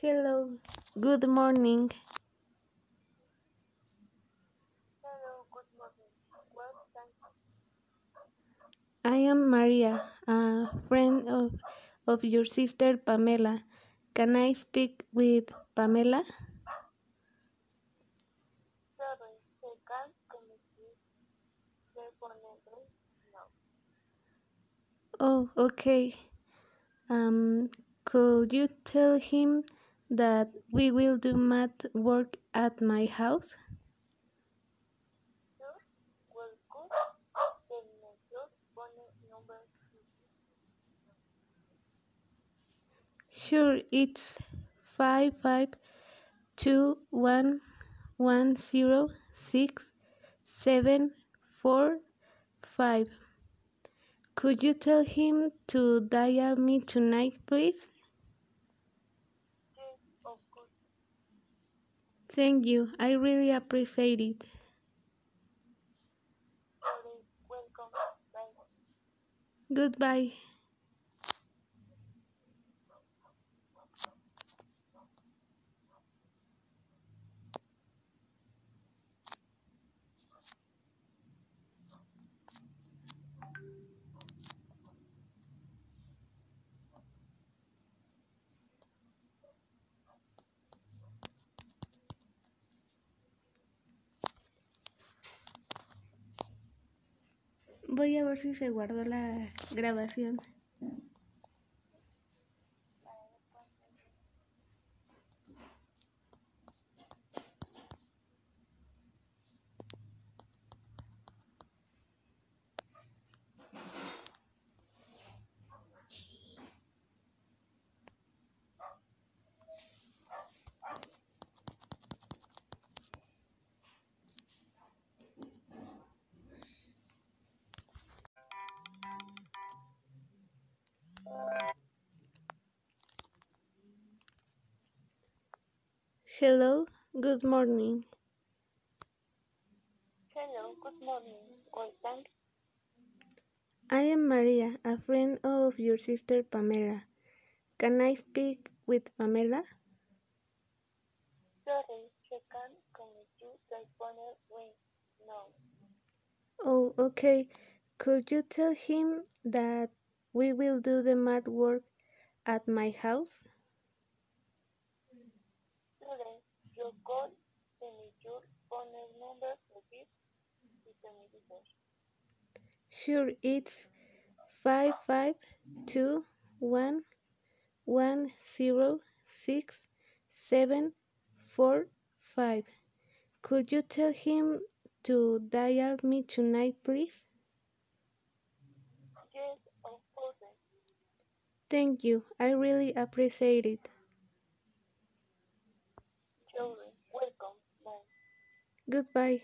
Hello, good morning. Hello, good morning. Well, thank I am Maria, a friend of, of your sister Pamela. Can I speak with Pamela? Sorry, se can conectar telefonando now. Oh, okay. Um, could you tell him that we will do math work at my house? Sure, it's five five two one one zero six seven four five. Could you tell him to dial me tonight, please? Yes, of course. Thank you. I really appreciate it. Sorry, welcome. Bye. Goodbye. Voy a ver si se guardó la grabación. Hello, good morning. Hello, good morning. I am Maria, a friend of your sister Pamela. Can I speak with Pamela? Sorry, she can't come conectar telefonando now. Oh, okay. Could you tell him that we will do the math work at my house? Sure, your call, mejor pone number se me dice. Sure, it's five five two one one zero six seven four five. Could you tell him to dial me tonight, please? Yes, of course. Thank you. I really appreciate it. Goodbye.